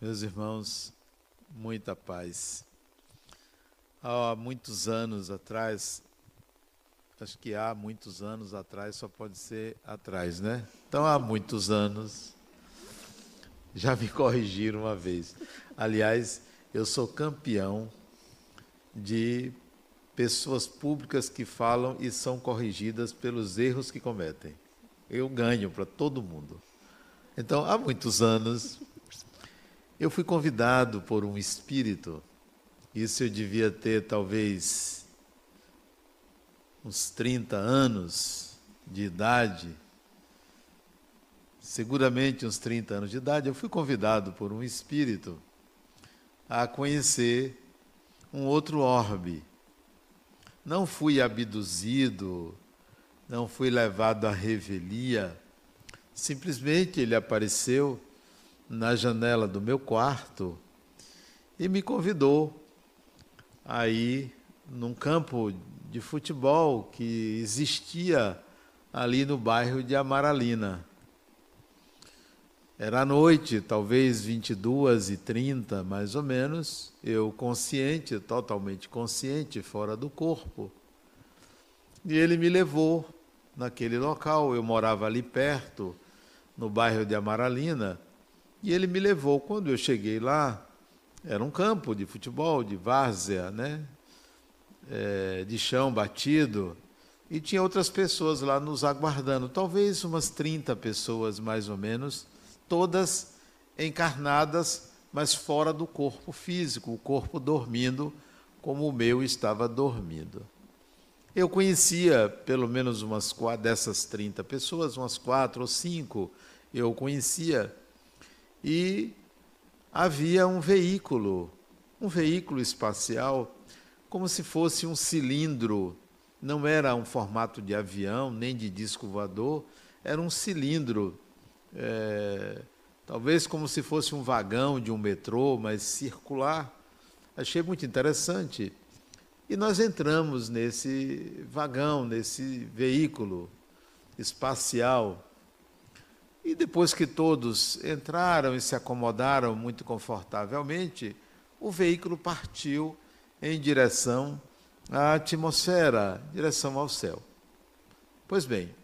Meus irmãos, muita paz. Há muitos anos atrás, acho que há muitos anos atrás, só pode ser atrás, né? Então, há muitos anos, já me corrigiram uma vez. Aliás, eu sou campeão de pessoas públicas que falam e são corrigidas pelos erros que cometem. Eu ganho para todo mundo. Então, há muitos anos, eu fui convidado por um espírito, isso eu devia ter talvez uns 30 anos de idade, seguramente uns 30 anos de idade, eu fui convidado por um espírito a conhecer um outro orbe. Não fui abduzido, não fui levado à revelia, simplesmente ele apareceu na janela do meu quarto e me convidou a ir num campo de futebol que existia ali no bairro de Amaralina. Era noite, talvez 22 e 30, mais ou menos, eu consciente, totalmente consciente, fora do corpo. E ele me levou naquele local, eu morava ali perto, no bairro de Amaralina, e ele me levou. Quando eu cheguei lá, era um campo de futebol, de várzea, né? É, de chão batido, e tinha outras pessoas lá nos aguardando, talvez umas 30 pessoas mais ou menos, todas encarnadas, mas fora do corpo físico, o corpo dormindo como o meu estava dormindo. Eu conhecia pelo menos umas dessas 30 pessoas, umas quatro ou cinco, eu conhecia e havia um veículo, um veículo espacial, como se fosse um cilindro. Não era um formato de avião, nem de disco voador, era um cilindro, é, talvez como se fosse um vagão de um metrô, mas circular. Achei muito interessante. E nós entramos nesse vagão, nesse veículo espacial. E depois que todos entraram e se acomodaram muito confortavelmente, o veículo partiu em direção à atmosfera, direção ao céu. Pois bem,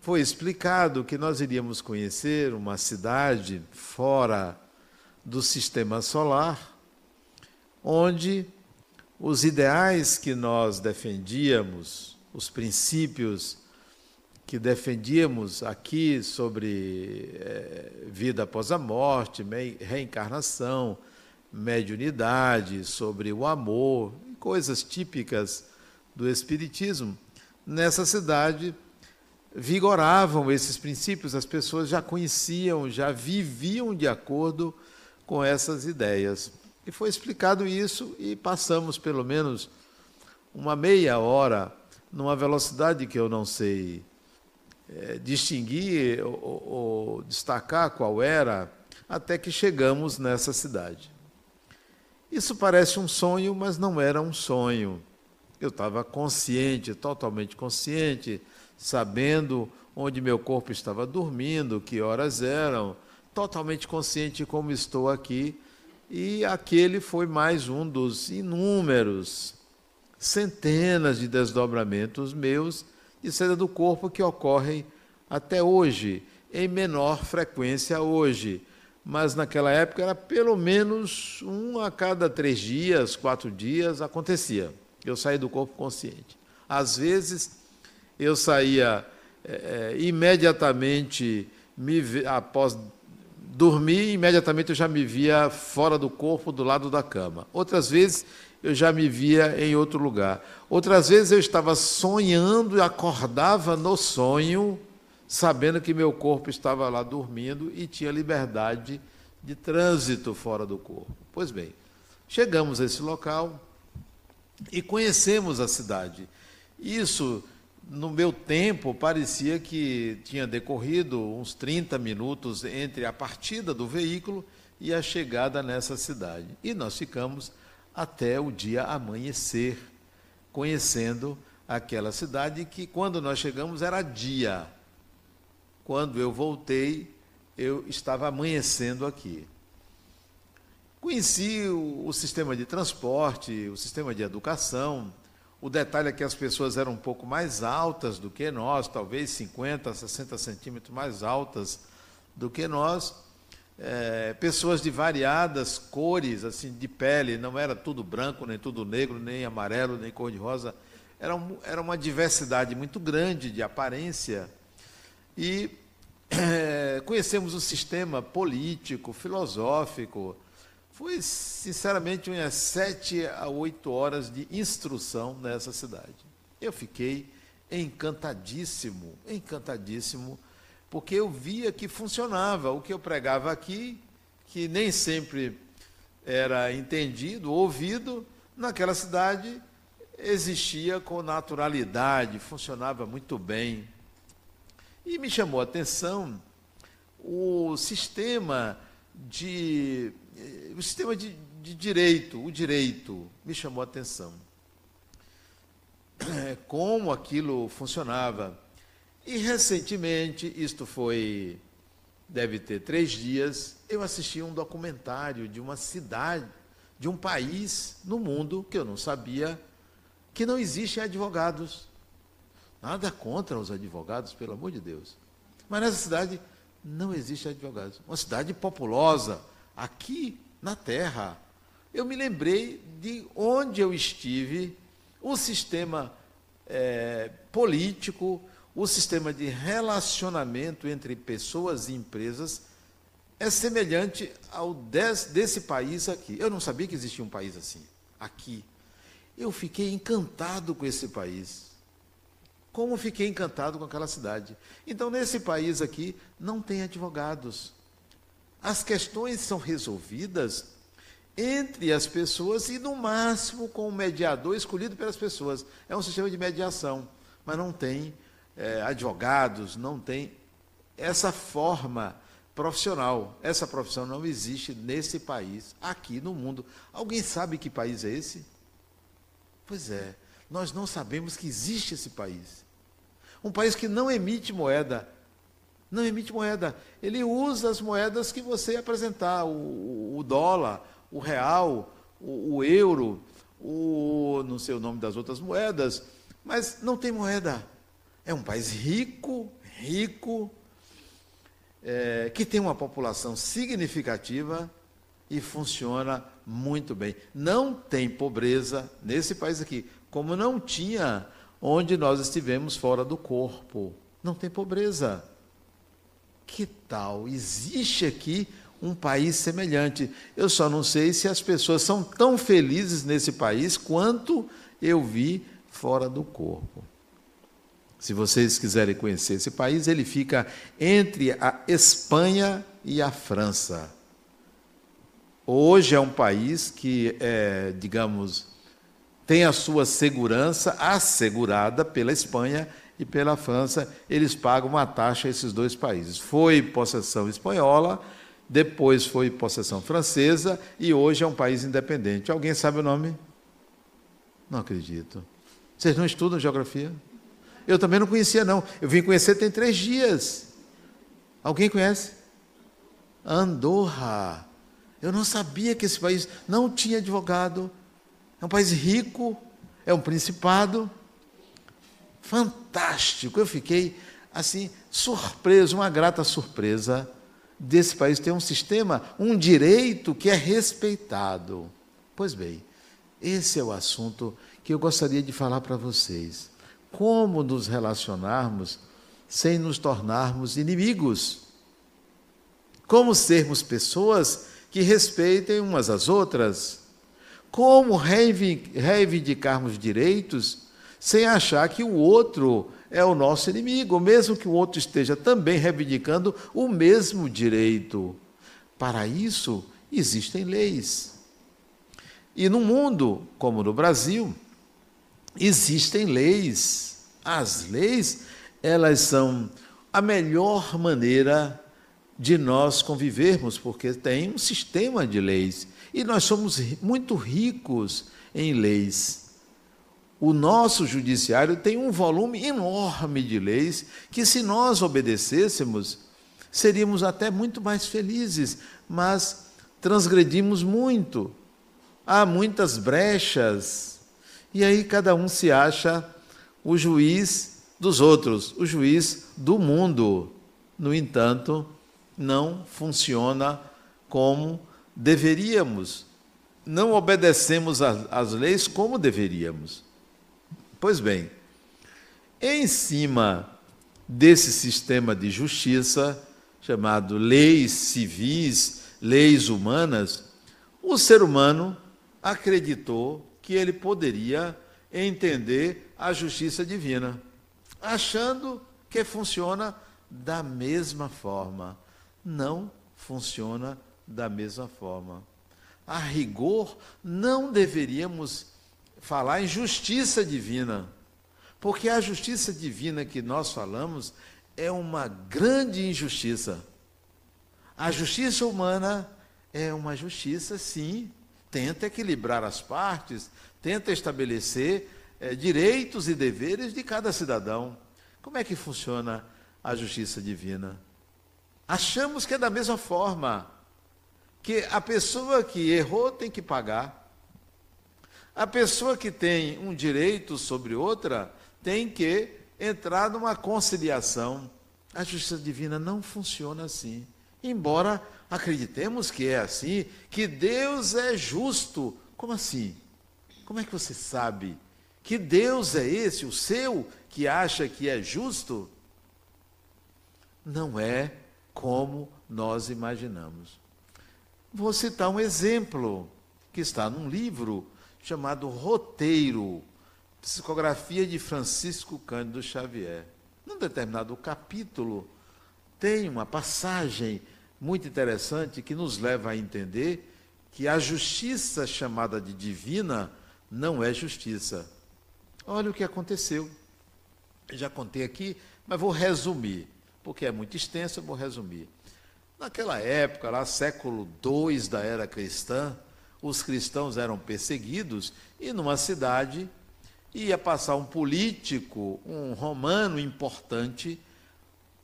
foi explicado que nós iríamos conhecer uma cidade fora do sistema solar, onde os ideais que nós defendíamos, os princípios que defendíamos aqui sobre é, vida após a morte, reencarnação, mediunidade, sobre o amor, coisas típicas do Espiritismo, nessa cidade vigoravam esses princípios, as pessoas já conheciam, já viviam de acordo com essas ideias. E foi explicado isso e passamos pelo menos uma meia hora numa velocidade que eu não sei é, distinguir ou, ou destacar qual era, até que chegamos nessa cidade. Isso parece um sonho, mas não era um sonho. Eu estava consciente, totalmente consciente, sabendo onde meu corpo estava dormindo, que horas eram, totalmente consciente como estou aqui. E aquele foi mais um dos inúmeros, centenas de desdobramentos meus de saída do corpo que ocorrem até hoje, em menor frequência hoje. Mas naquela época era pelo menos um a cada três dias, quatro dias acontecia. Eu saí do corpo consciente. Às vezes eu saía é, imediatamente, me, após dormir, imediatamente eu já me via fora do corpo, do lado da cama. Outras vezes eu já me via em outro lugar. Outras vezes eu estava sonhando e acordava no sonho, sabendo que meu corpo estava lá dormindo e tinha liberdade de trânsito fora do corpo. Pois bem, chegamos a esse local e conhecemos a cidade. Isso, no meu tempo, parecia que tinha decorrido uns 30 minutos entre a partida do veículo e a chegada nessa cidade. E nós ficamos até o dia amanhecer, conhecendo aquela cidade que, quando nós chegamos, era dia. Quando eu voltei, eu estava amanhecendo aqui. Conheci o, o sistema de transporte, o sistema de educação. O detalhe é que as pessoas eram um pouco mais altas do que nós, talvez 50, 60 centímetros mais altas do que nós. É, pessoas de variadas cores assim de pele, não era tudo branco, nem tudo negro, nem amarelo, nem cor-de-rosa. Era, um, era uma diversidade muito grande de aparência. E é, conhecemos o sistema político, filosófico. Foi, sinceramente, umas sete a oito horas de instrução nessa cidade. Eu fiquei encantadíssimo, encantadíssimo, porque eu via que funcionava. O que eu pregava aqui, que nem sempre era entendido, ouvido, naquela cidade existia com naturalidade, funcionava muito bem. E me chamou a atenção o sistema de o sistema de, de direito, o direito me chamou a atenção. Como aquilo funcionava. E recentemente, isto foi, deve ter três dias, eu assisti um documentário de uma cidade, de um país no mundo que eu não sabia que não existem advogados. Nada contra os advogados, pelo amor de Deus. Mas nessa cidade não existe advogados. Uma cidade populosa, aqui na terra. Eu me lembrei de onde eu estive, o sistema é, político, o sistema de relacionamento entre pessoas e empresas é semelhante ao des, desse país aqui. Eu não sabia que existia um país assim, aqui. Eu fiquei encantado com esse país. Como fiquei encantado com aquela cidade. Então, nesse país aqui, não tem advogados. As questões são resolvidas entre as pessoas e, no máximo, com o mediador escolhido pelas pessoas. É um sistema de mediação, mas não tem é, advogados, não tem essa forma profissional. Essa profissão não existe nesse país, aqui no mundo. Alguém sabe que país é esse? Pois é, nós não sabemos que existe esse país. Um país que não emite moeda. Não emite moeda. Ele usa as moedas que você apresentar: o, o dólar, o real, o, o euro, o, não sei o nome das outras moedas, mas não tem moeda. É um país rico, rico, é, que tem uma população significativa e funciona muito bem. Não tem pobreza nesse país aqui, como não tinha onde nós estivemos fora do corpo. Não tem pobreza. Que tal? Existe aqui um país semelhante. Eu só não sei se as pessoas são tão felizes nesse país quanto eu vi fora do corpo. Se vocês quiserem conhecer esse país, ele fica entre a Espanha e a França. Hoje é um país que é, digamos, tem a sua segurança assegurada pela Espanha e pela França. Eles pagam uma taxa a esses dois países. Foi possessão espanhola, depois foi possessão francesa e hoje é um país independente. Alguém sabe o nome? Não acredito. Vocês não estudam geografia? Eu também não conhecia, não. Eu vim conhecer tem três dias. Alguém conhece? Andorra. Eu não sabia que esse país não tinha advogado é um país rico, é um principado. Fantástico. Eu fiquei assim surpreso, uma grata surpresa desse país ter um sistema, um direito que é respeitado. Pois bem, esse é o assunto que eu gostaria de falar para vocês. Como nos relacionarmos sem nos tornarmos inimigos? Como sermos pessoas que respeitem umas às outras? Como reivindicarmos direitos sem achar que o outro é o nosso inimigo, mesmo que o outro esteja também reivindicando o mesmo direito? Para isso, existem leis. E no mundo, como no Brasil, existem leis. As leis, elas são a melhor maneira de nós convivermos, porque tem um sistema de leis. E nós somos muito ricos em leis. O nosso judiciário tem um volume enorme de leis que, se nós obedecêssemos, seríamos até muito mais felizes. Mas transgredimos muito, há muitas brechas, e aí cada um se acha o juiz dos outros, o juiz do mundo. No entanto, não funciona como deveríamos. Não obedecemos às leis como deveríamos. Pois bem, em cima desse sistema de justiça, chamado leis civis, leis humanas, o ser humano acreditou que ele poderia entender a justiça divina, achando que funciona da mesma forma. Não funciona da mesma forma. A rigor, não deveríamos falar em justiça divina, porque a justiça divina que nós falamos é uma grande injustiça. A justiça humana é uma justiça, sim, tenta equilibrar as partes, tenta estabelecer é, direitos e deveres de cada cidadão. Como é que funciona a justiça divina? Achamos que é da mesma forma que a pessoa que errou tem que pagar. A pessoa que tem um direito sobre outra tem que entrar numa conciliação. A justiça divina não funciona assim. Embora acreditemos que é assim, que Deus é justo. Como assim? Como é que você sabe que Deus é esse, o seu, que acha que é justo? Não é como nós imaginamos. Vou citar um exemplo que está num livro chamado Roteiro, Psicografia de Francisco Cândido Xavier. Num determinado capítulo, tem uma passagem muito interessante que nos leva a entender que a justiça chamada de divina não é justiça. Olha o que aconteceu. já contei aqui, mas vou resumir, porque é muito extenso, eu vou resumir. Naquela época, lá século II da era cristã, os cristãos eram perseguidos e numa cidade ia passar um político, um romano importante,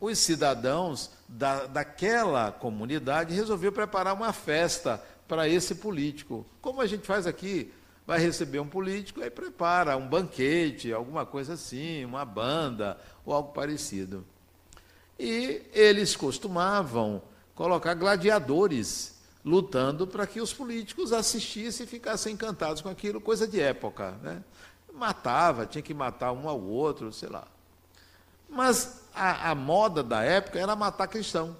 os cidadãos da, daquela comunidade resolveram preparar uma festa para esse político. Como a gente faz aqui, vai receber um político, aí prepara um banquete, alguma coisa assim, uma banda ou algo parecido. E eles costumavam colocar gladiadores lutando para que os políticos assistissem e ficassem encantados com aquilo, coisa de época. Né? Matava, tinha que matar um ao outro, sei lá. Mas a, a moda da época era matar cristão.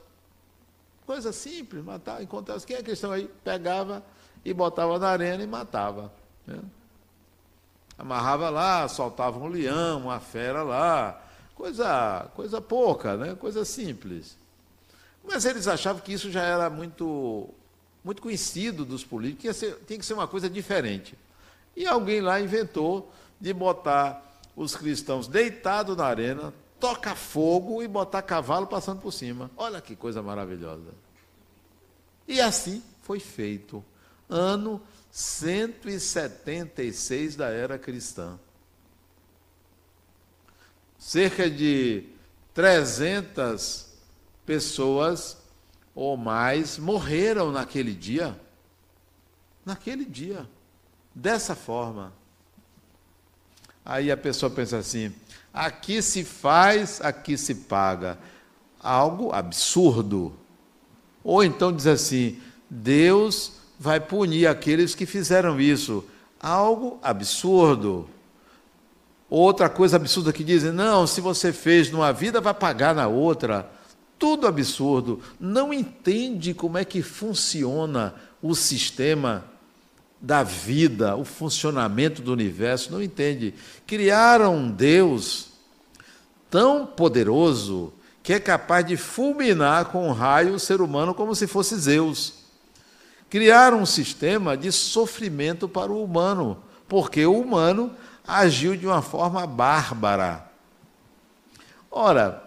Coisa simples, matar, encontrar quem é cristão aí, pegava e botava na arena e matava. Né? Amarrava lá, soltava um leão, uma fera lá, coisa, coisa pouca, né? coisa simples. Mas eles achavam que isso já era muito, muito conhecido dos políticos, que ser, tinha que ser uma coisa diferente. E alguém lá inventou de botar os cristãos deitados na arena, tocar fogo e botar cavalo passando por cima. Olha que coisa maravilhosa. E assim foi feito. Ano 176 da era cristã. Cerca de 300 pessoas ou mais morreram naquele dia. Naquele dia. Dessa forma. Aí a pessoa pensa assim: aqui se faz, aqui se paga. Algo absurdo. Ou então diz assim: Deus vai punir aqueles que fizeram isso. Algo absurdo. Outra coisa absurda que dizem: não, se você fez numa vida, vai pagar na outra tudo absurdo, não entende como é que funciona o sistema da vida, o funcionamento do universo, não entende. Criaram um Deus tão poderoso que é capaz de fulminar com um raio o ser humano como se fosse Zeus. Criaram um sistema de sofrimento para o humano, porque o humano agiu de uma forma bárbara. Ora,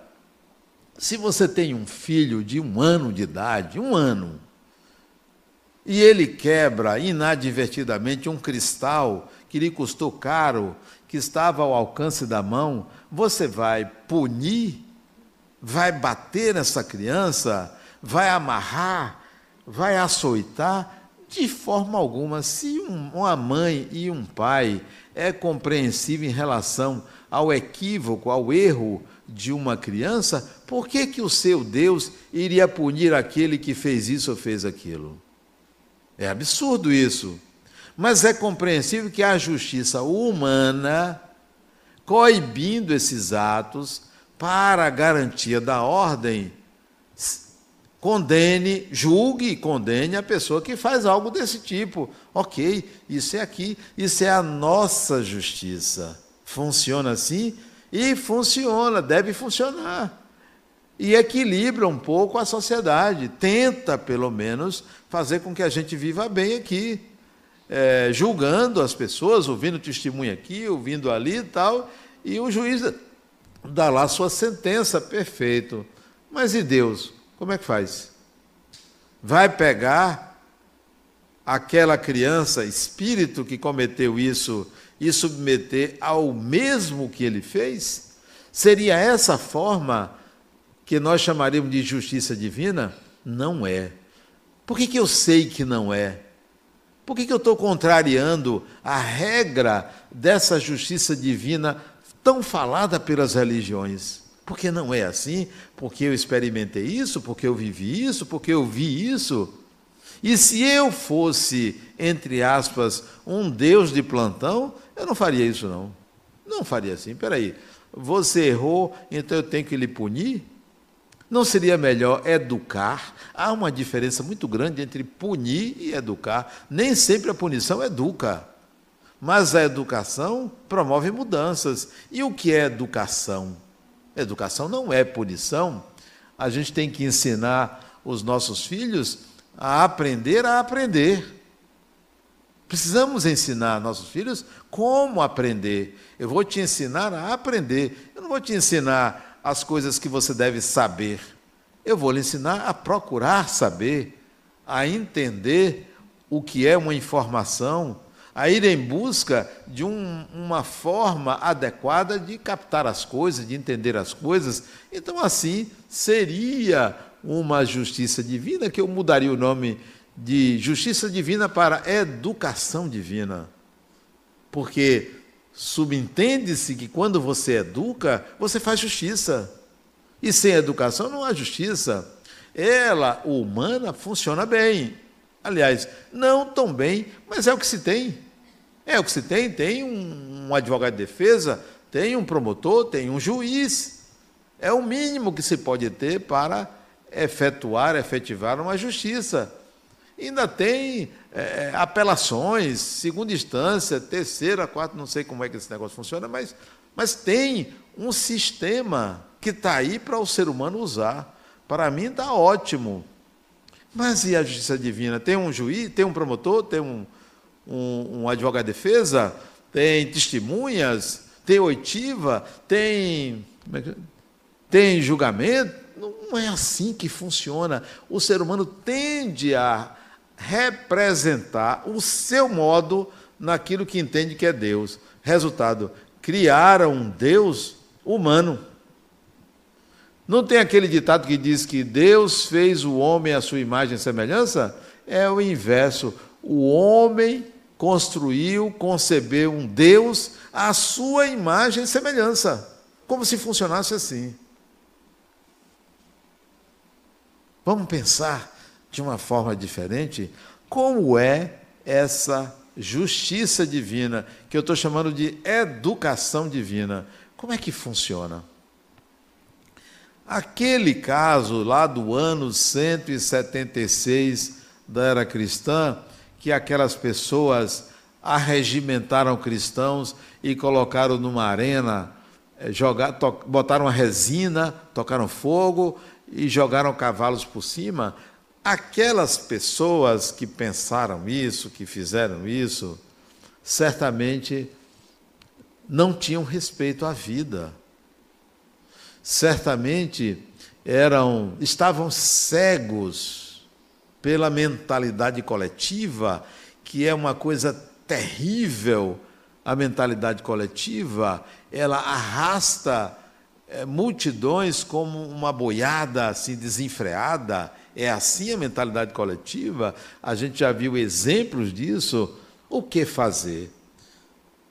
se você tem um filho de um ano de idade, um ano, e ele quebra inadvertidamente um cristal que lhe custou caro, que estava ao alcance da mão, você vai punir, vai bater nessa criança, vai amarrar, vai açoitar de forma alguma. Se uma mãe e um pai é compreensível em relação ao equívoco, ao erro de uma criança, por que, que o seu Deus iria punir aquele que fez isso ou fez aquilo? É absurdo isso. Mas é compreensível que a justiça humana, coibindo esses atos, para a garantia da ordem, condene, julgue e condene a pessoa que faz algo desse tipo. Ok, isso é aqui, isso é a nossa justiça. Funciona assim e funciona, deve funcionar. E equilibra um pouco a sociedade, tenta, pelo menos, fazer com que a gente viva bem aqui, é, julgando as pessoas, ouvindo testemunho aqui, ouvindo ali e tal, e o juiz dá lá sua sentença, perfeito. Mas e Deus? Como é que faz? Vai pegar aquela criança, espírito que cometeu isso, e submeter ao mesmo que ele fez? Seria essa forma que nós chamaríamos de justiça divina? Não é. Por que, que eu sei que não é? Por que, que eu estou contrariando a regra dessa justiça divina tão falada pelas religiões? Porque não é assim, porque eu experimentei isso, porque eu vivi isso, porque eu vi isso. E se eu fosse, entre aspas, um Deus de plantão, eu não faria isso, não. Não faria assim. Peraí, você errou, então eu tenho que lhe punir? Não seria melhor educar? Há uma diferença muito grande entre punir e educar. Nem sempre a punição educa, mas a educação promove mudanças. E o que é educação? Educação não é punição. A gente tem que ensinar os nossos filhos a aprender a aprender. Precisamos ensinar nossos filhos como aprender. Eu vou te ensinar a aprender. Eu não vou te ensinar as coisas que você deve saber. Eu vou lhe ensinar a procurar saber, a entender o que é uma informação, a ir em busca de um, uma forma adequada de captar as coisas, de entender as coisas. Então, assim, seria uma justiça divina que eu mudaria o nome de justiça divina para educação divina. Porque subentende-se que quando você educa, você faz justiça. E sem educação não há justiça. Ela, humana, funciona bem. Aliás, não tão bem, mas é o que se tem. É o que se tem. Tem um, advogado de defesa, tem um promotor, tem um juiz. É o mínimo que se pode ter para efetuar, efetivar uma justiça. Ainda tem é, apelações, segunda instância, terceira, quarta, não sei como é que esse negócio funciona, mas, mas tem um sistema que está aí para o ser humano usar. Para mim está ótimo. Mas e a justiça divina? Tem um juiz, tem um promotor, tem um, um, um advogado de defesa, tem testemunhas, tem oitiva, tem, é tem julgamento. Não é assim que funciona. O ser humano tende a representar o seu modo naquilo que entende que é Deus. Resultado, criaram um Deus humano. Não tem aquele ditado que diz que Deus fez o homem à sua imagem e semelhança? É o inverso. O homem construiu, concebeu um Deus à sua imagem e semelhança. Como se funcionasse assim. Vamos pensar de uma forma diferente como é essa justiça divina, que eu estou chamando de educação divina. Como é que funciona? Aquele caso lá do ano 176 da era cristã, que aquelas pessoas arregimentaram cristãos e colocaram numa arena, eh, jogar, botaram resina, tocaram fogo e jogaram cavalos por cima. Aquelas pessoas que pensaram isso, que fizeram isso, certamente não tinham respeito à vida. Certamente eram estavam cegos pela mentalidade coletiva, que é uma coisa terrível. A mentalidade coletiva, ela arrasta é, multidões como uma boiada assim desenfreada, é assim a mentalidade coletiva, a gente já viu exemplos disso. O que fazer?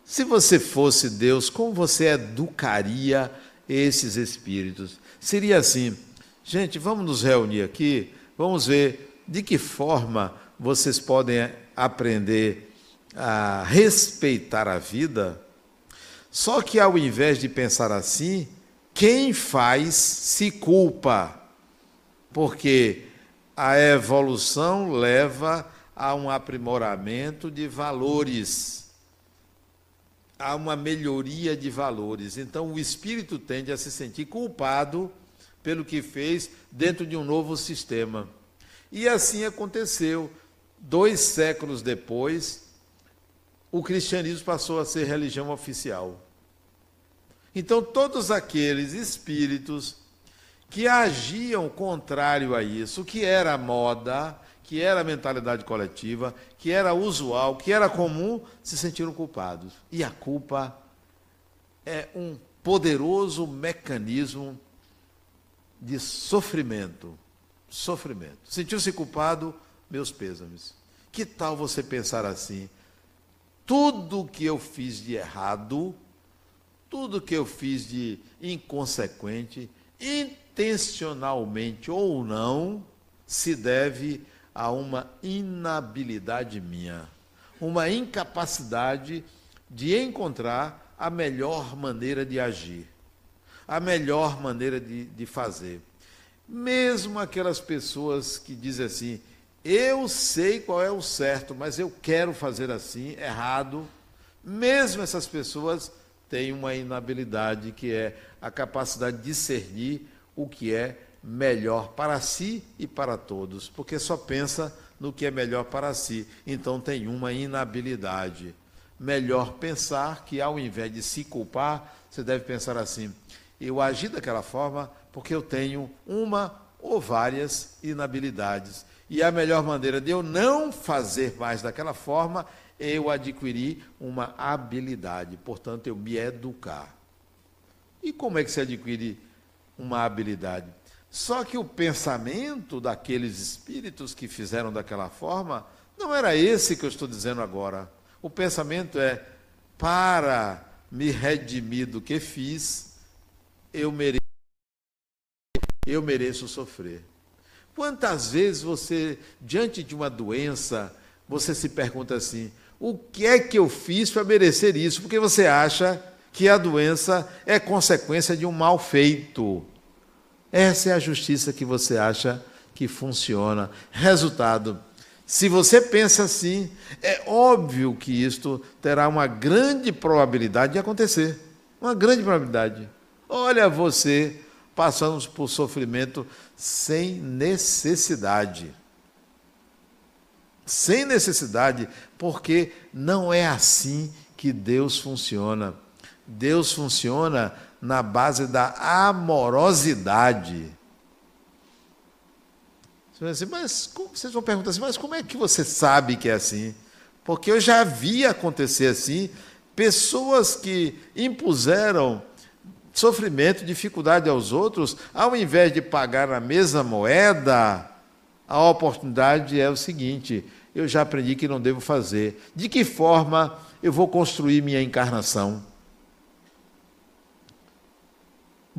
Se você fosse Deus, como você educaria esses espíritos? Seria assim: gente, vamos nos reunir aqui, vamos ver de que forma vocês podem aprender a respeitar a vida. Só que ao invés de pensar assim, quem faz se culpa, porque a evolução leva a um aprimoramento de valores, a uma melhoria de valores. Então o espírito tende a se sentir culpado pelo que fez dentro de um novo sistema. E assim aconteceu. Dois séculos depois, o cristianismo passou a ser religião oficial. Então, todos aqueles espíritos que agiam contrário a isso, que era moda, que era mentalidade coletiva, que era usual, que era comum, se sentiram culpados. E a culpa é um poderoso mecanismo de sofrimento. Sofrimento. Sentiu-se culpado, meus pêsames. Que tal você pensar assim? Tudo que eu fiz de errado, tudo que eu fiz de inconsequente, intencionalmente ou não, se deve a uma inabilidade minha, uma incapacidade de encontrar a melhor maneira de agir, a melhor maneira de, de fazer. Mesmo aquelas pessoas que dizem assim, eu sei qual é o certo, mas eu quero fazer assim, errado, mesmo essas pessoas tem uma inabilidade que é a capacidade de discernir o que é melhor para si e para todos, porque só pensa no que é melhor para si. Então tem uma inabilidade. Melhor pensar que ao invés de se culpar, você deve pensar assim: eu agi daquela forma porque eu tenho uma ou várias inabilidades. E a melhor maneira de eu não fazer mais daquela forma eu adquiri uma habilidade, portanto, eu me educar. E como é que se adquire uma habilidade? Só que o pensamento daqueles espíritos que fizeram daquela forma não era esse que eu estou dizendo agora. O pensamento é: para me redimir do que fiz, eu mereço, eu mereço sofrer. Quantas vezes você, diante de uma doença, você se pergunta assim: o que é que eu fiz para merecer isso? Porque você acha que a doença é consequência de um mal feito. Essa é a justiça que você acha que funciona. Resultado: se você pensa assim, é óbvio que isto terá uma grande probabilidade de acontecer. Uma grande probabilidade. Olha você passando por sofrimento sem necessidade sem necessidade, porque não é assim que Deus funciona. Deus funciona na base da amorosidade. Assim, mas vocês vão perguntar assim, mas como é que você sabe que é assim? Porque eu já vi acontecer assim, pessoas que impuseram sofrimento, dificuldade aos outros, ao invés de pagar na mesma moeda, a oportunidade é o seguinte: eu já aprendi que não devo fazer. De que forma eu vou construir minha encarnação?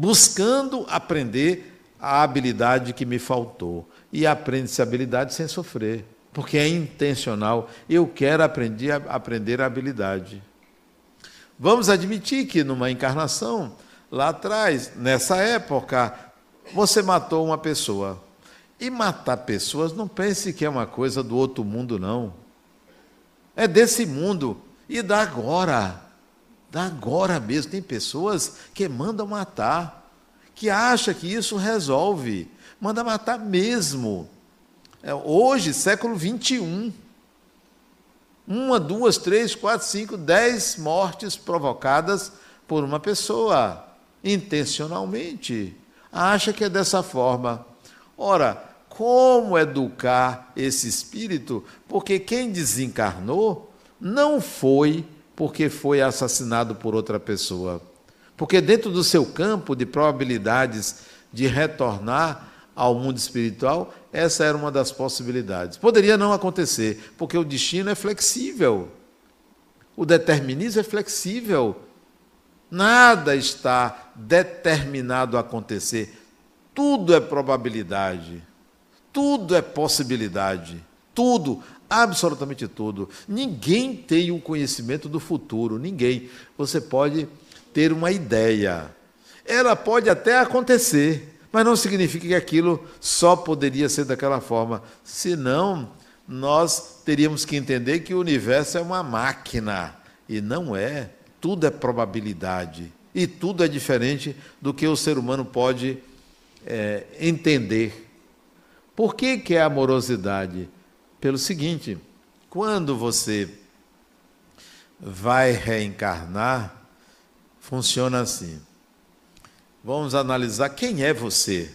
Buscando aprender a habilidade que me faltou. E aprende-se a habilidade sem sofrer, porque é intencional. Eu quero aprender, aprender a habilidade. Vamos admitir que numa encarnação, lá atrás, nessa época, você matou uma pessoa. E matar pessoas, não pense que é uma coisa do outro mundo, não. É desse mundo. E da agora. Agora mesmo. Tem pessoas que mandam matar, que acham que isso resolve. Manda matar mesmo. É, hoje, século 21. Uma, duas, três, quatro, cinco, dez mortes provocadas por uma pessoa, intencionalmente. Acha que é dessa forma. Ora, como educar esse espírito, porque quem desencarnou não foi porque foi assassinado por outra pessoa. Porque dentro do seu campo de probabilidades de retornar ao mundo espiritual essa era uma das possibilidades. Poderia não acontecer, porque o destino é flexível. O determinismo é flexível. Nada está determinado a acontecer. Tudo é probabilidade. Tudo é possibilidade. Tudo, absolutamente tudo. Ninguém tem um conhecimento do futuro, ninguém. Você pode ter uma ideia. Ela pode até acontecer, mas não significa que aquilo só poderia ser daquela forma. Senão, nós teríamos que entender que o universo é uma máquina e não é. Tudo é probabilidade e tudo é diferente do que o ser humano pode é, entender. Por que, que é amorosidade? Pelo seguinte: quando você vai reencarnar, funciona assim. Vamos analisar quem é você,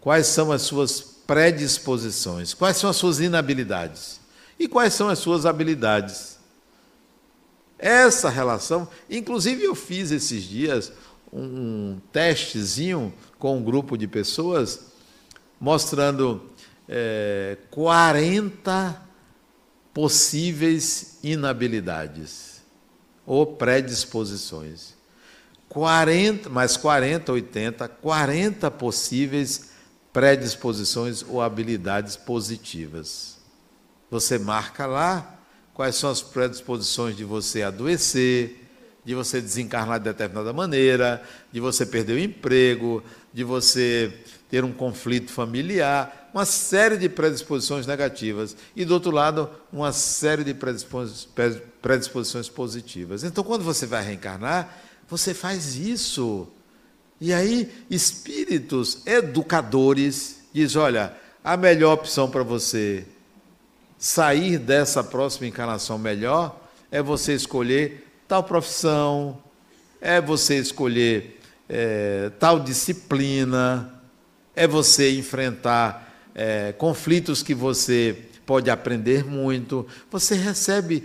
quais são as suas predisposições, quais são as suas inabilidades e quais são as suas habilidades. Essa relação, inclusive eu fiz esses dias um testezinho com um grupo de pessoas, mostrando é, 40 possíveis inabilidades ou predisposições. 40, mais 40, 80, 40 possíveis predisposições ou habilidades positivas. Você marca lá quais são as predisposições de você adoecer, de você desencarnar de determinada maneira, de você perder o emprego, de você ter um conflito familiar, uma série de predisposições negativas. E do outro lado, uma série de predisposições positivas. Então, quando você vai reencarnar, você faz isso. E aí, espíritos educadores diz: olha, a melhor opção para você sair dessa próxima encarnação melhor é você escolher tal profissão, é você escolher é, tal disciplina, é você enfrentar é, conflitos que você pode aprender muito. Você recebe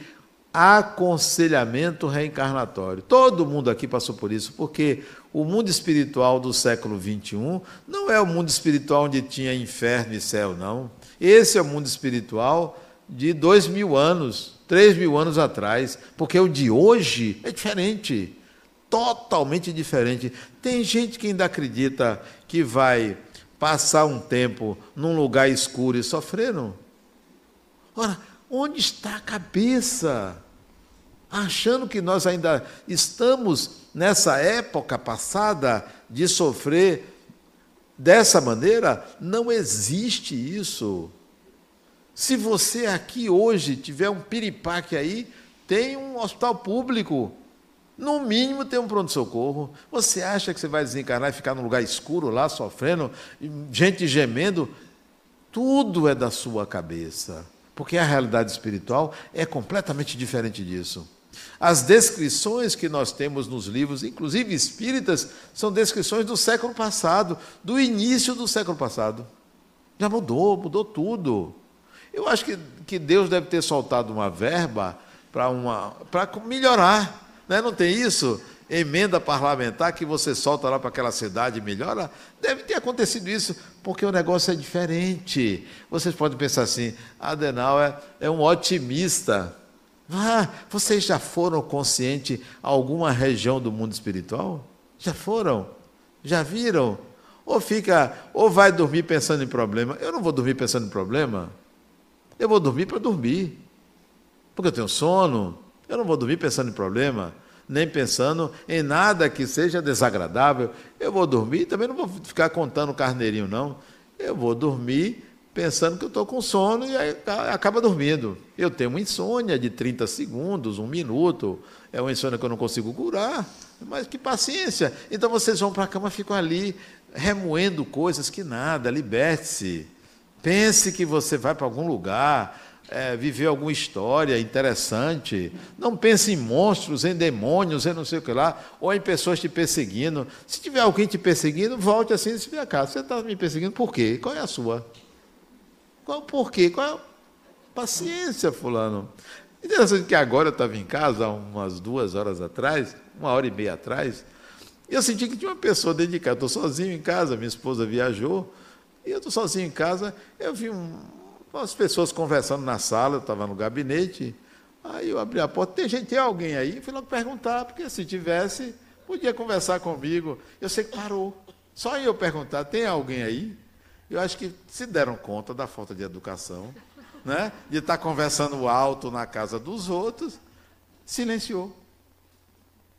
aconselhamento reencarnatório. Todo mundo aqui passou por isso, porque o mundo espiritual do século XXI não é o mundo espiritual onde tinha inferno e céu, não. Esse é o mundo espiritual de dois mil anos, três mil anos atrás, porque o de hoje é diferente, totalmente diferente. Tem gente que ainda acredita que vai passar um tempo num lugar escuro e sofrendo. Ora, onde está a cabeça? achando que nós ainda estamos nessa época passada de sofrer dessa maneira, não existe isso. Se você aqui hoje tiver um piripaque aí, tem um hospital público. No mínimo tem um pronto-socorro. Você acha que você vai desencarnar e ficar num lugar escuro lá, sofrendo, gente gemendo? Tudo é da sua cabeça. Porque a realidade espiritual é completamente diferente disso. As descrições que nós temos nos livros, inclusive espíritas, são descrições do século passado, do início do século passado. Já mudou, mudou tudo. Eu acho que, que Deus deve ter soltado uma verba para melhorar. Né? Não tem isso? Emenda parlamentar que você solta lá para aquela cidade melhora. Deve ter acontecido isso, porque o negócio é diferente. Vocês podem pensar assim: Adenal é, é um otimista. Ah, vocês já foram conscientes a alguma região do mundo espiritual? Já foram? Já viram? Ou fica, ou vai dormir pensando em problema. Eu não vou dormir pensando em problema. Eu vou dormir para dormir. Porque eu tenho sono. Eu não vou dormir pensando em problema, nem pensando em nada que seja desagradável. Eu vou dormir, também não vou ficar contando carneirinho, não. Eu vou dormir pensando que eu estou com sono e aí acaba dormindo. Eu tenho uma insônia de 30 segundos, um minuto, é uma insônia que eu não consigo curar, mas que paciência. Então vocês vão para a cama, ficam ali remoendo coisas que nada, liberte-se. Pense que você vai para algum lugar, é, viver alguma história interessante. Não pense em monstros, em demônios, em não sei o que lá, ou em pessoas te perseguindo. Se tiver alguém te perseguindo, volte assim e se vê cá. Você está me perseguindo por quê? Qual é a sua? Qual o porquê? Qual a paciência, fulano? Interessante que agora eu estava em casa, umas duas horas atrás, uma hora e meia atrás, e eu senti que tinha uma pessoa dentro de casa. Estou sozinho em casa, minha esposa viajou, E eu estou sozinho em casa, eu vi um, umas pessoas conversando na sala, eu estava no gabinete, aí eu abri a porta, tem gente, tem alguém aí? Fui logo perguntar, porque se tivesse, podia conversar comigo. Eu sei que parou. Só eu perguntar, tem alguém aí? Eu acho que se deram conta da falta de educação, né? de estar conversando alto na casa dos outros, silenciou.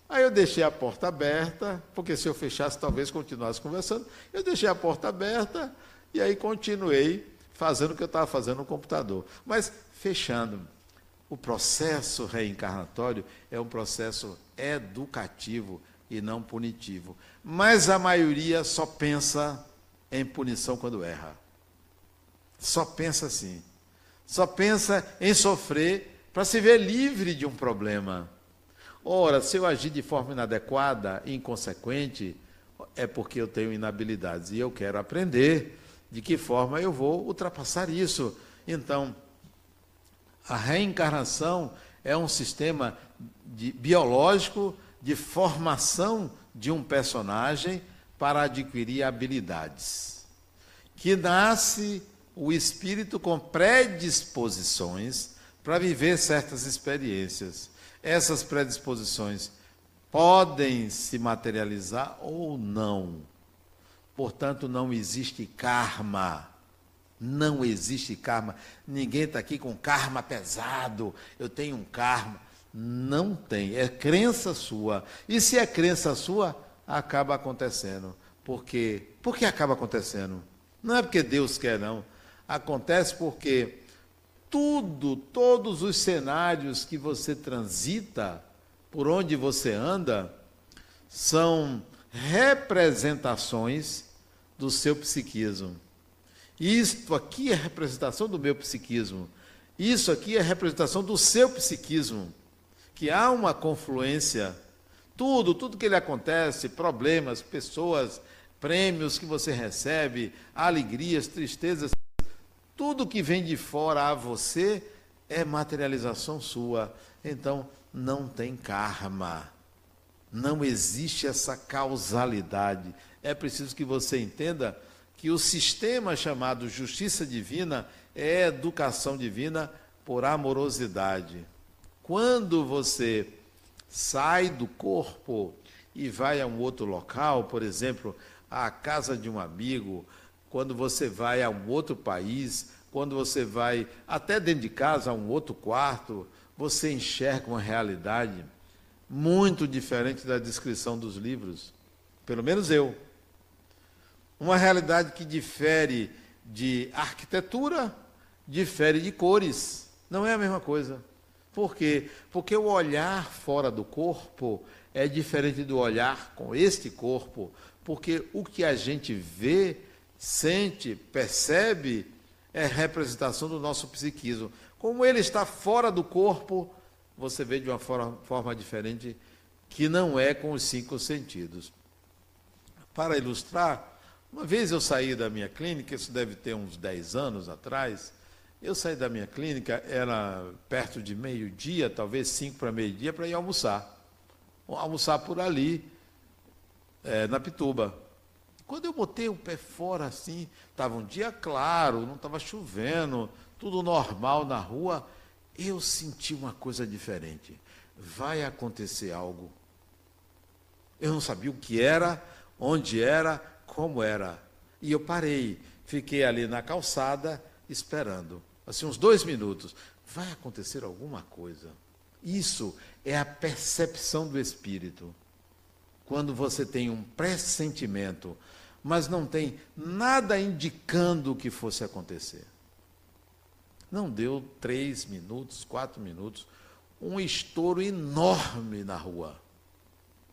Aí eu deixei a porta aberta, porque se eu fechasse, talvez continuasse conversando. Eu deixei a porta aberta e aí continuei fazendo o que eu estava fazendo no computador. Mas fechando, o processo reencarnatório é um processo educativo e não punitivo. Mas a maioria só pensa em punição quando erra. Só pensa assim. Só pensa em sofrer para se ver livre de um problema. Ora, se eu agir de forma inadequada, inconsequente, é porque eu tenho inabilidades e eu quero aprender de que forma eu vou ultrapassar isso. Então, a reencarnação é um sistema de, biológico de formação de um personagem para adquirir habilidades. Que nasce o espírito com predisposições para viver certas experiências. Essas predisposições podem se materializar ou não. Portanto, não existe karma. Não existe karma. Ninguém está aqui com karma pesado. Eu tenho um karma. Não tem. É crença sua. E se é crença sua, acaba acontecendo. Por quê? Por que acaba acontecendo? Não é porque Deus quer, não. Acontece porque tudo, todos os cenários que você transita, por onde você anda, são representações do seu psiquismo. Isto aqui é representação do meu psiquismo. Isso aqui é representação do seu psiquismo. Que há uma confluência. Tudo, tudo que lhe acontece, problemas, pessoas, prêmios que você recebe, alegrias, tristezas, tudo que vem de fora a você é materialização sua. Então, não tem karma. Não existe essa causalidade. É preciso que você entenda que o sistema chamado justiça divina é educação divina por amorosidade. Quando você sai do corpo e vai a um outro local, por exemplo, à casa de um amigo, quando você vai a um outro país, quando você vai até dentro de casa, a um outro quarto, você enxerga uma realidade muito diferente da descrição dos livros. Pelo menos eu. Uma realidade que difere de arquitetura, difere de cores. Não é a mesma coisa. Por quê? Porque o olhar fora do corpo é diferente do olhar com este corpo, porque o que a gente vê sente, percebe, é representação do nosso psiquismo. Como ele está fora do corpo, você vê de uma forma, forma diferente que não é com os cinco sentidos. Para ilustrar, uma vez eu saí da minha clínica, isso deve ter uns 10 anos atrás, eu saí da minha clínica, era perto de meio-dia, talvez 5 para meio-dia, para ir almoçar. Almoçar por ali, é, na Pituba. Quando eu botei o pé fora assim, estava um dia claro, não estava chovendo, tudo normal na rua, eu senti uma coisa diferente. Vai acontecer algo. Eu não sabia o que era, onde era, como era. E eu parei, fiquei ali na calçada esperando, assim uns dois minutos. Vai acontecer alguma coisa. Isso é a percepção do espírito. Quando você tem um pressentimento, mas não tem nada indicando o que fosse acontecer. Não deu três minutos, quatro minutos, um estouro enorme na rua.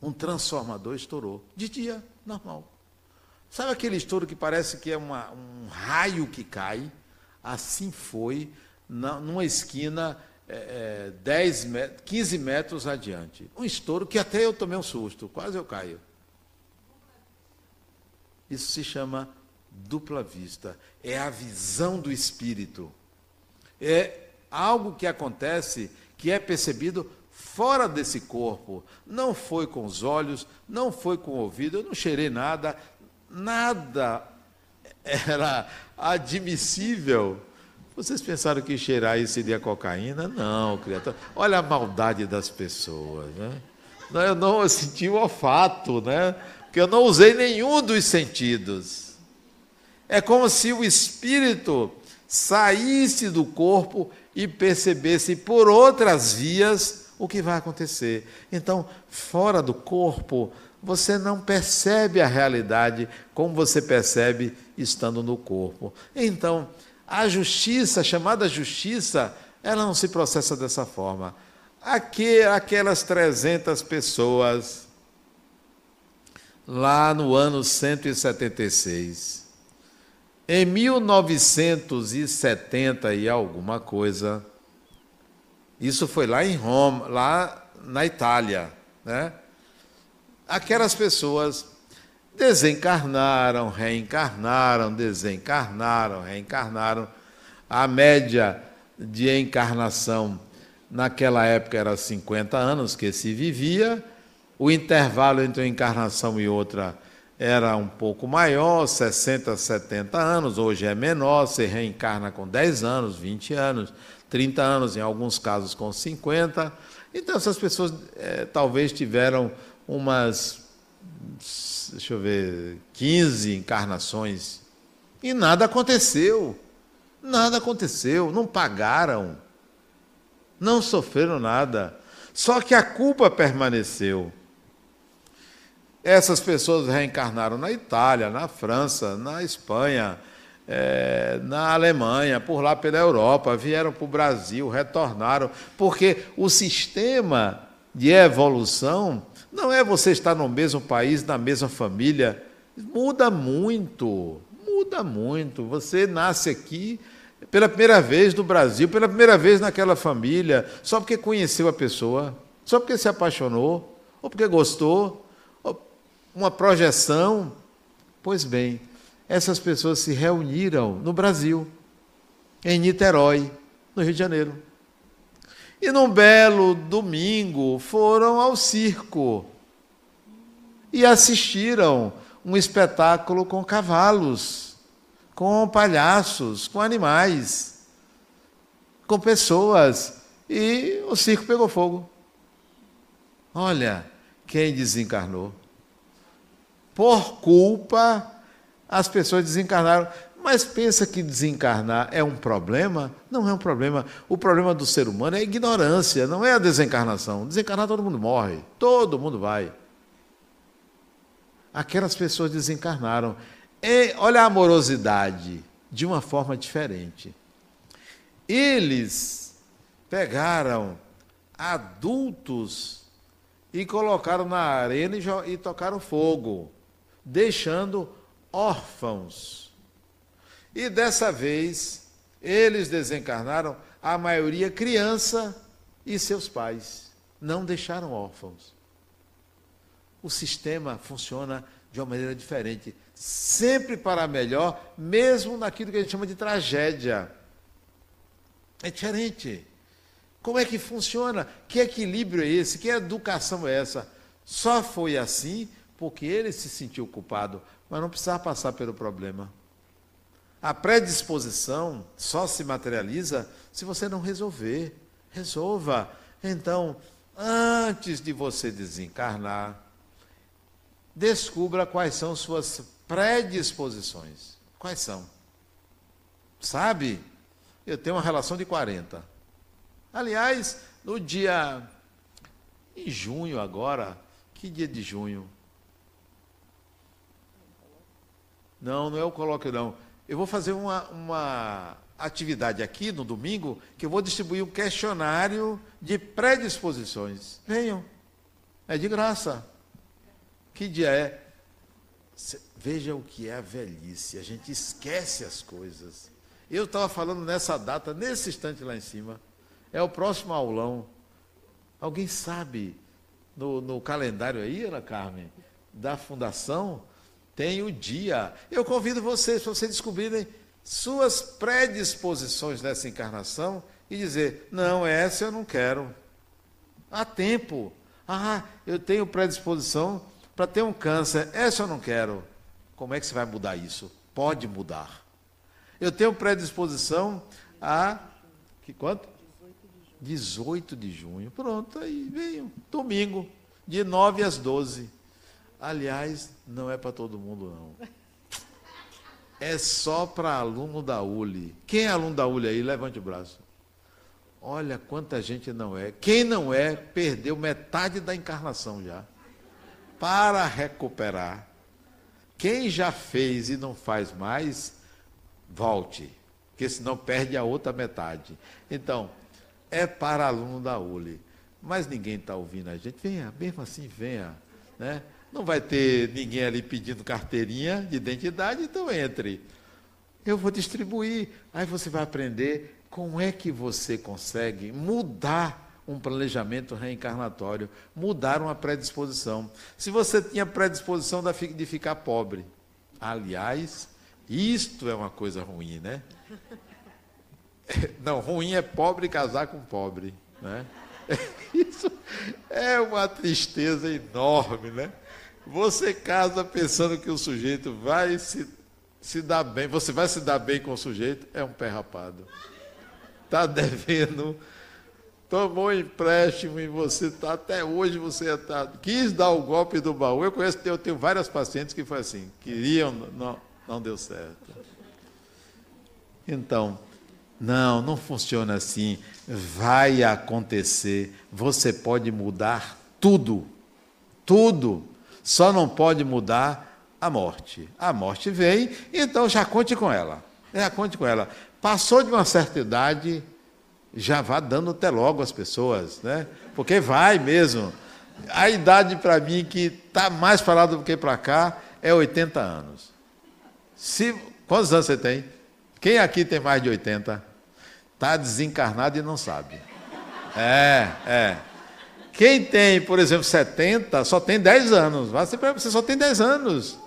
Um transformador estourou. De dia, normal. Sabe aquele estouro que parece que é uma, um raio que cai? Assim foi na, numa esquina é, 10 met 15 metros adiante. Um estouro que até eu tomei um susto, quase eu caio. Isso se chama dupla vista. É a visão do espírito. É algo que acontece que é percebido fora desse corpo. Não foi com os olhos, não foi com o ouvido, eu não cheirei nada, nada era admissível. Vocês pensaram que cheirar isso seria cocaína? Não, criatura. Olha a maldade das pessoas, né? Eu não senti o olfato, né? Porque eu não usei nenhum dos sentidos. É como se o espírito saísse do corpo e percebesse por outras vias o que vai acontecer. Então, fora do corpo, você não percebe a realidade como você percebe estando no corpo. Então, a justiça, chamada justiça, ela não se processa dessa forma. aquelas 300 pessoas, lá no ano 176, em 1970 e alguma coisa, isso foi lá em Roma, lá na Itália, né? Aquelas pessoas desencarnaram, reencarnaram, desencarnaram, reencarnaram. A média de encarnação naquela época era 50 anos que se vivia, o intervalo entre uma encarnação e outra era um pouco maior, 60, 70 anos, hoje é menor, você reencarna com 10 anos, 20 anos, 30 anos, em alguns casos com 50. Então, essas pessoas é, talvez tiveram umas, deixa eu ver, 15 encarnações e nada aconteceu. Nada aconteceu, não pagaram, não sofreram nada. Só que a culpa permaneceu. Essas pessoas reencarnaram na Itália, na França, na Espanha, é, na Alemanha, por lá pela Europa, vieram para o Brasil, retornaram, porque o sistema de evolução não é você estar no mesmo país, na mesma família. Muda muito, muda muito. Você nasce aqui pela primeira vez no Brasil, pela primeira vez naquela família, só porque conheceu a pessoa, só porque se apaixonou, ou porque gostou, uma projeção. Pois bem, essas pessoas se reuniram no Brasil, em Niterói, no Rio de Janeiro. E num belo domingo foram ao circo e assistiram um espetáculo com cavalos, com palhaços, com animais, com pessoas. E o circo pegou fogo. Olha quem desencarnou. Por culpa, as pessoas desencarnaram. Mas pensa que desencarnar é um problema? Não é um problema. O problema do ser humano é a ignorância, não é a desencarnação. Desencarnar todo mundo morre, todo mundo vai. Aquelas pessoas desencarnaram. E olha a amorosidade de uma forma diferente. Eles pegaram adultos e colocaram na arena e tocaram fogo, deixando órfãos e dessa vez, eles desencarnaram, a maioria criança e seus pais. Não deixaram órfãos. O sistema funciona de uma maneira diferente, sempre para melhor, mesmo naquilo que a gente chama de tragédia. É diferente. Como é que funciona? Que equilíbrio é esse? Que educação é essa? Só foi assim porque ele se sentiu culpado, mas não precisava passar pelo problema. A predisposição só se materializa se você não resolver. Resolva. Então, antes de você desencarnar, descubra quais são suas predisposições. Quais são? Sabe? Eu tenho uma relação de 40. Aliás, no dia. Em junho agora. Que dia de junho? Não, não é o colóquio, não. Eu vou fazer uma, uma atividade aqui no domingo que eu vou distribuir um questionário de predisposições. Venham. É de graça. Que dia é? Veja o que é a velhice. A gente esquece as coisas. Eu estava falando nessa data, nesse instante lá em cima. É o próximo aulão. Alguém sabe no, no calendário aí, Ana Carmen, da fundação? Tem o dia. Eu convido vocês para vocês descobrirem suas predisposições nessa encarnação e dizer: não, essa eu não quero. Há tempo. Ah, eu tenho predisposição para ter um câncer, essa eu não quero. Como é que você vai mudar isso? pode mudar. Eu tenho predisposição a. Que quanto? 18 de junho. Pronto, aí veio. Domingo, de 9 às 12. Aliás, não é para todo mundo, não. É só para aluno da ULI. Quem é aluno da ULI aí? Levante o braço. Olha quanta gente não é. Quem não é, perdeu metade da encarnação já. Para recuperar. Quem já fez e não faz mais, volte, porque senão perde a outra metade. Então, é para aluno da ULI. Mas ninguém está ouvindo a gente. Venha, mesmo assim, venha. Né? Não vai ter ninguém ali pedindo carteirinha de identidade, então entre. Eu vou distribuir. Aí você vai aprender como é que você consegue mudar um planejamento reencarnatório, mudar uma predisposição. Se você tinha predisposição de ficar pobre, aliás, isto é uma coisa ruim, né? Não, ruim é pobre casar com pobre, né? Isso é uma tristeza enorme, né? Você casa pensando que o sujeito vai se, se dar bem, você vai se dar bem com o sujeito, é um pé rapado. Está devendo, tomou empréstimo e você está, até hoje você está, quis dar o golpe do baú. Eu conheço, eu tenho várias pacientes que foi assim, queriam, não, não deu certo. Então, não, não funciona assim. Vai acontecer. Você pode mudar tudo. Tudo. Só não pode mudar a morte. A morte vem, então já conte com ela. Já conte com ela. Passou de uma certa idade, já vá dando até logo as pessoas, né? Porque vai mesmo. A idade para mim que está mais lá do que para cá é 80 anos. Se, quantos anos você tem? Quem aqui tem mais de 80? Está desencarnado e não sabe. É, é. Quem tem, por exemplo, 70, só tem 10 anos. Você só tem 10 anos.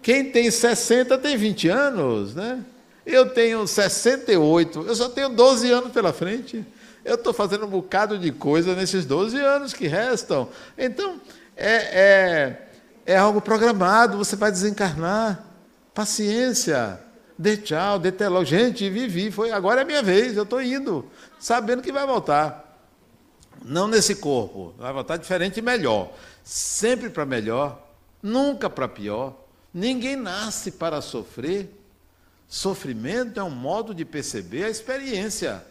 Quem tem 60 tem 20 anos, né? Eu tenho 68, eu só tenho 12 anos pela frente. Eu estou fazendo um bocado de coisa nesses 12 anos que restam. Então, é, é, é algo programado, você vai desencarnar. Paciência. Dê tchau, dê logo. Gente, vivi, foi, agora é minha vez, eu estou indo, sabendo que vai voltar. Não nesse corpo, vai voltar diferente e melhor. Sempre para melhor, nunca para pior. Ninguém nasce para sofrer. Sofrimento é um modo de perceber a experiência.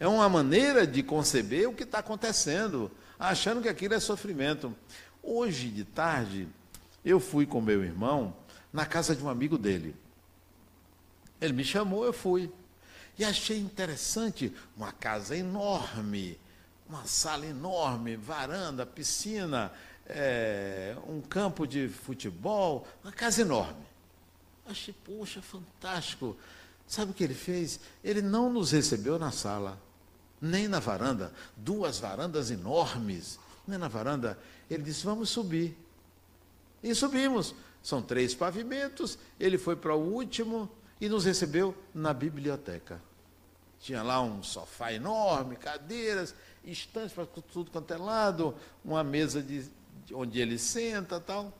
É uma maneira de conceber o que está acontecendo, achando que aquilo é sofrimento. Hoje de tarde, eu fui com meu irmão na casa de um amigo dele. Ele me chamou, eu fui. E achei interessante uma casa enorme, uma sala enorme, varanda, piscina, é, um campo de futebol, uma casa enorme. Achei, poxa, fantástico. Sabe o que ele fez? Ele não nos recebeu na sala, nem na varanda. Duas varandas enormes, nem na varanda. Ele disse: vamos subir. E subimos. São três pavimentos. Ele foi para o último e nos recebeu na biblioteca. Tinha lá um sofá enorme, cadeiras, estantes para tudo quanto é lado, uma mesa de, de onde ele senta tal.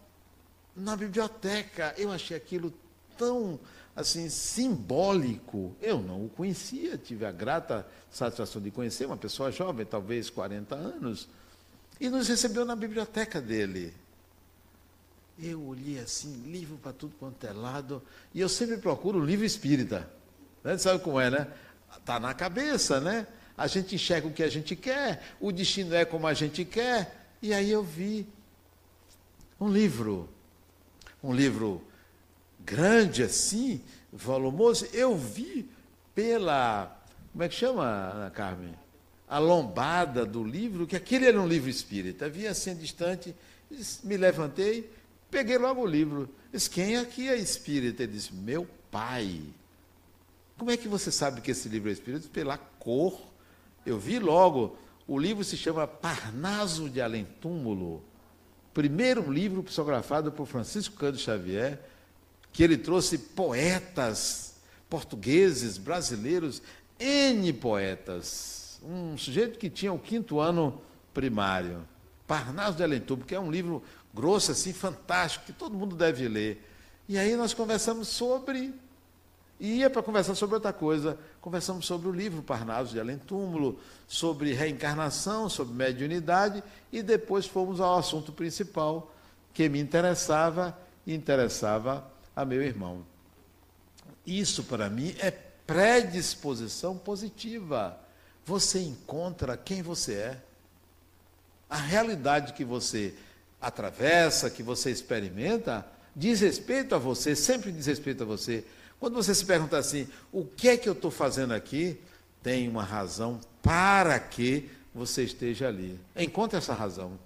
Na biblioteca, eu achei aquilo tão assim simbólico. Eu não o conhecia, tive a grata satisfação de conhecer uma pessoa jovem, talvez 40 anos, e nos recebeu na biblioteca dele. Eu olhei assim, livro para tudo quanto é lado, e eu sempre procuro livro espírita. Né? Sabe como é, né? Está na cabeça, né? A gente enxerga o que a gente quer, o destino é como a gente quer. E aí eu vi um livro, um livro grande assim, volumoso. Eu vi pela, como é que chama, Ana Carmen? A lombada do livro, que aquele era um livro espírita. Vi assim distante, me levantei, peguei logo o livro. Disse, quem aqui é espírita? Ele disse, meu pai. Como é que você sabe que esse livro é espírita? Pela cor. Eu vi logo. O livro se chama Parnaso de Além Túmulo. Primeiro livro psicografado por Francisco Cândido Xavier, que ele trouxe poetas portugueses, brasileiros, N poetas. Um sujeito que tinha o quinto ano primário. Parnaso de Além Túmulo, que é um livro grosso, assim, fantástico, que todo mundo deve ler. E aí nós conversamos sobre. E ia para conversar sobre outra coisa. Conversamos sobre o livro Parnaso de Além Túmulo, sobre reencarnação, sobre mediunidade, e depois fomos ao assunto principal que me interessava e interessava a meu irmão. Isso para mim é predisposição positiva. Você encontra quem você é. A realidade que você atravessa, que você experimenta, diz respeito a você, sempre diz respeito a você. Quando você se pergunta assim, o que é que eu estou fazendo aqui? Tem uma razão para que você esteja ali. Encontre essa razão.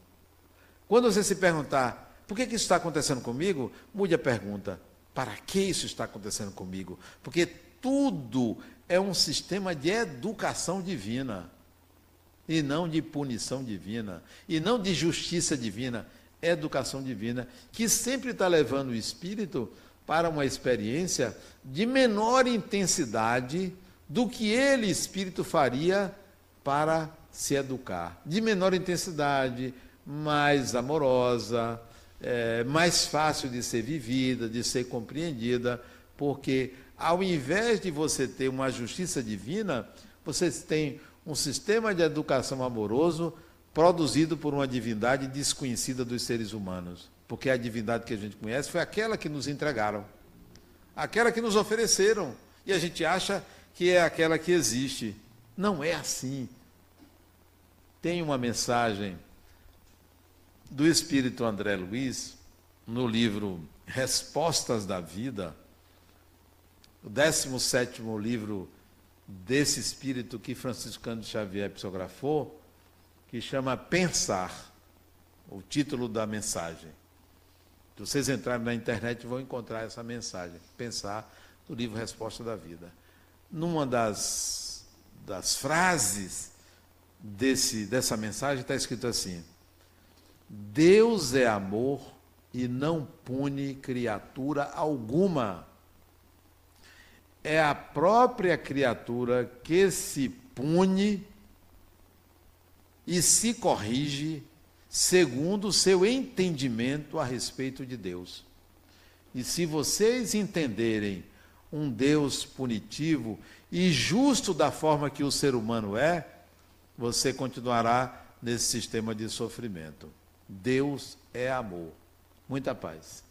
Quando você se perguntar, por que, que isso está acontecendo comigo? Mude a pergunta, para que isso está acontecendo comigo? Porque tudo é um sistema de educação divina e não de punição divina, e não de justiça divina, educação divina, que sempre está levando o espírito para uma experiência de menor intensidade do que ele, espírito, faria para se educar. De menor intensidade, mais amorosa, é, mais fácil de ser vivida, de ser compreendida, porque ao invés de você ter uma justiça divina, você tem um sistema de educação amoroso produzido por uma divindade desconhecida dos seres humanos. Porque a divindade que a gente conhece foi aquela que nos entregaram, aquela que nos ofereceram. E a gente acha que é aquela que existe. Não é assim. Tem uma mensagem do espírito André Luiz no livro Respostas da Vida, o 17 livro desse espírito que Francisco Cândido Xavier psicografou, que chama Pensar, o título da mensagem. Se vocês entrarem na internet vão encontrar essa mensagem, Pensar, do livro Resposta da Vida. Numa das, das frases desse, dessa mensagem está escrito assim: Deus é amor e não pune criatura alguma é a própria criatura que se pune e se corrige segundo o seu entendimento a respeito de Deus. E se vocês entenderem um Deus punitivo e justo da forma que o ser humano é, você continuará nesse sistema de sofrimento. Deus é amor. Muita paz.